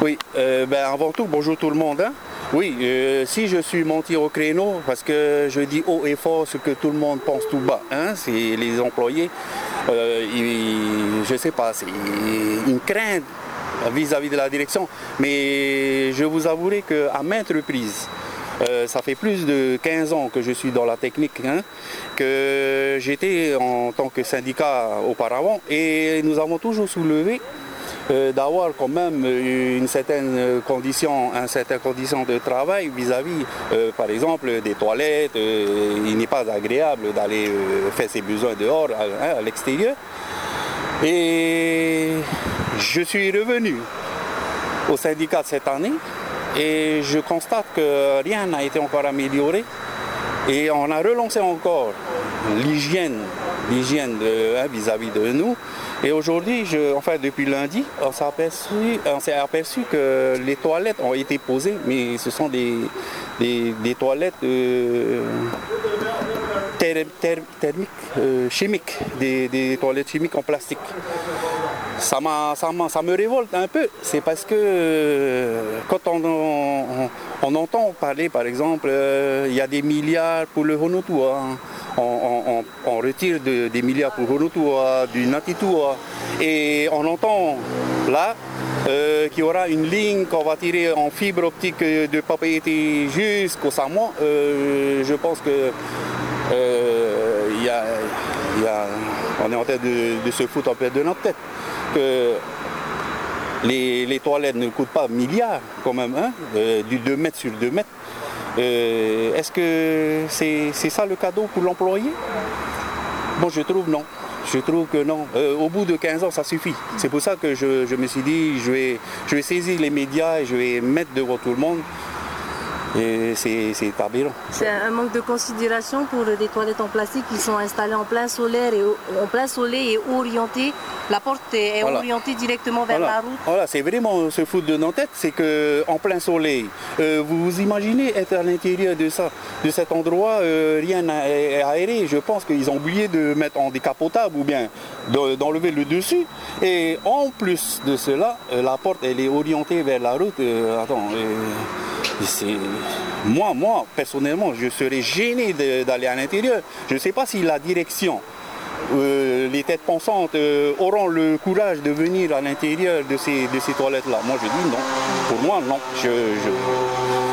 Oui, euh, ben avant tout, bonjour tout le monde. hein. Oui, euh, si je suis monté au créneau, parce que je dis haut et fort ce que tout le monde pense tout bas, hein, c'est les employés, euh, je sais pas, c'est une crainte vis-à-vis de la direction, mais je vous avouerai qu'à maintes reprises, ça fait plus de 15 ans que je suis dans la technique, hein, que j'étais en tant que syndicat auparavant, et nous avons toujours soulevé d'avoir quand même euh, une certaine euh, condition, de travail vis-à-vis, euh, par exemple, des toilettes. euh, il n'est pas agréable d'aller euh, faire ses besoins dehors, hein, à l'extérieur. Et je suis revenu au syndicat cette année et je constate que rien n'a été encore amélioré. Et on a relancé encore l'hygiène, l'hygiène hein, vis-à-vis de nous. Et aujourd'hui, enfin depuis lundi, on s'est aperçu, aperçu que les toilettes ont été posées, mais ce sont des, des, toilettes euh, ther- ther- thermiques, euh, chimiques, des toilettes chimiques en plastique. Ça, ça, ça me révolte un peu. C'est parce que euh, quand on, on- entend parler, par exemple, euh, il y a des milliards pour le Honotua, hein. on, retire de- des milliards pour Honotua, du Natitua, et on entend là euh, qu'il y aura une ligne qu'on va tirer en fibre optique de propriété jusqu'au Samoa. Je pense que il y a- on est en train de, de se foutre un peu de notre tête. Que les, toilettes ne coûtent pas milliards quand même, hein, euh, du 2 mètres sur 2 mètres. Euh, Est-ce que c'est ça le cadeau pour l'employé? Bon, je trouve non. Je trouve que non. Euh, au bout de 15 ans, ça suffit. C'est pour ça que je, je me suis dit, je vais, je vais saisir les médias et je vais mettre devant tout le monde. Et c'est aberrant. C'est un manque de considération pour des toilettes en plastique qui sont installées en plein solaire et en plein soleil et orientées. La porte est Voilà. orientée directement vers Voilà, la route. Voilà, c'est vraiment se foutre de nos têtes, c'est que en plein soleil, euh, vous vous imaginez être à l'intérieur de ça, de cet endroit, euh, rien n'est aéré. Je pense qu'ils ont oublié de mettre en décapotable ou bien de- d'enlever le dessus. Et en plus de cela, euh, la porte elle est orientée vers la route. Euh, attends, moi, moi personnellement, je serais gêné d'aller à l'intérieur. Je ne sais pas si la direction euh, les têtes pensantes euh, auront le courage de venir à l'intérieur de ces, toilettes-là. Moi, je dis non. Pour moi, non.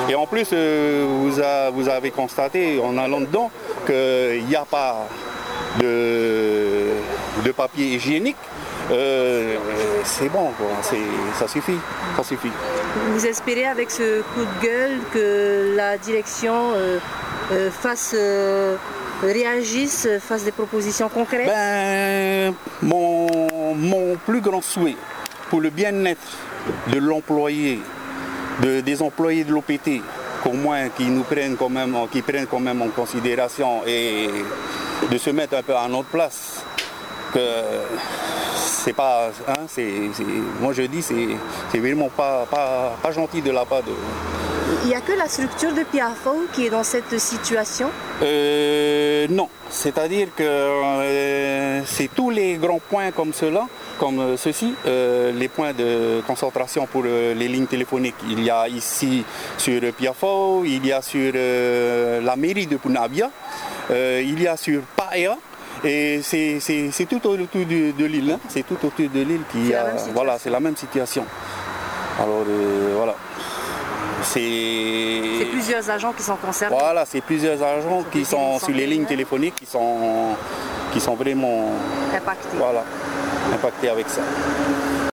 Et en plus, euh, vous, avez constaté en allant dedans qu'il n'y a pas de, papier hygiénique. C'est bon, ça suffit. Ça suffit. Vous espérez avec ce coup de gueule que la direction euh, euh, euh, réagisse, fasse des propositions concrètes? Ben, mon, mon plus grand souhait pour le bien-être de l'employé, de- des employés de l'OPT, qu'au moins qu'ils nous quand même, qu'ils prennent quand même en considération et de se mettre un peu à notre place. Que c'est pas, hein, moi je dis c'est, c'est vraiment pas, pas, pas gentil de la part de, Il n'y a que la structure de Piafo qui est dans cette situation? Euh, non, c'est-à-dire que euh, c'est tous les grands points comme cela, comme euh, ceci, euh, les points de concentration pour euh, les lignes téléphoniques. Il y a ici sur Piafo, il y a sur euh, la mairie de Punabia, euh, il y a sur Paea. Et c'est tout autour de, de l'île, hein. c'est tout autour de l'île qui a, voilà, c'est la même situation. Alors euh, voilà, c'est plusieurs agents qui sont concernés. voilà, c'est plusieurs agents qui sont sur les lignes téléphoniques qui sont, qui sont vraiment impactés. voilà, impactés avec ça.